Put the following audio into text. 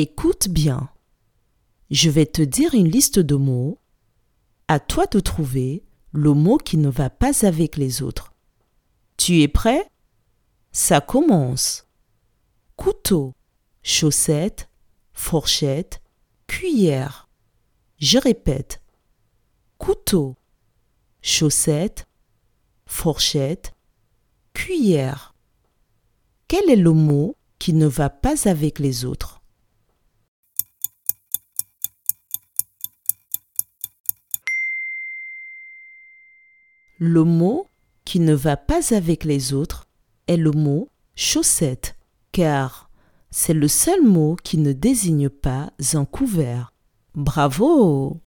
Écoute bien. Je vais te dire une liste de mots. À toi de trouver le mot qui ne va pas avec les autres. Tu es prêt? Ça commence. Couteau, chaussette, fourchette, cuillère. Je répète. Couteau, chaussette, fourchette, cuillère. Quel est le mot qui ne va pas avec les autres? Le mot qui ne va pas avec les autres est le mot chaussette, car c'est le seul mot qui ne désigne pas un couvert. Bravo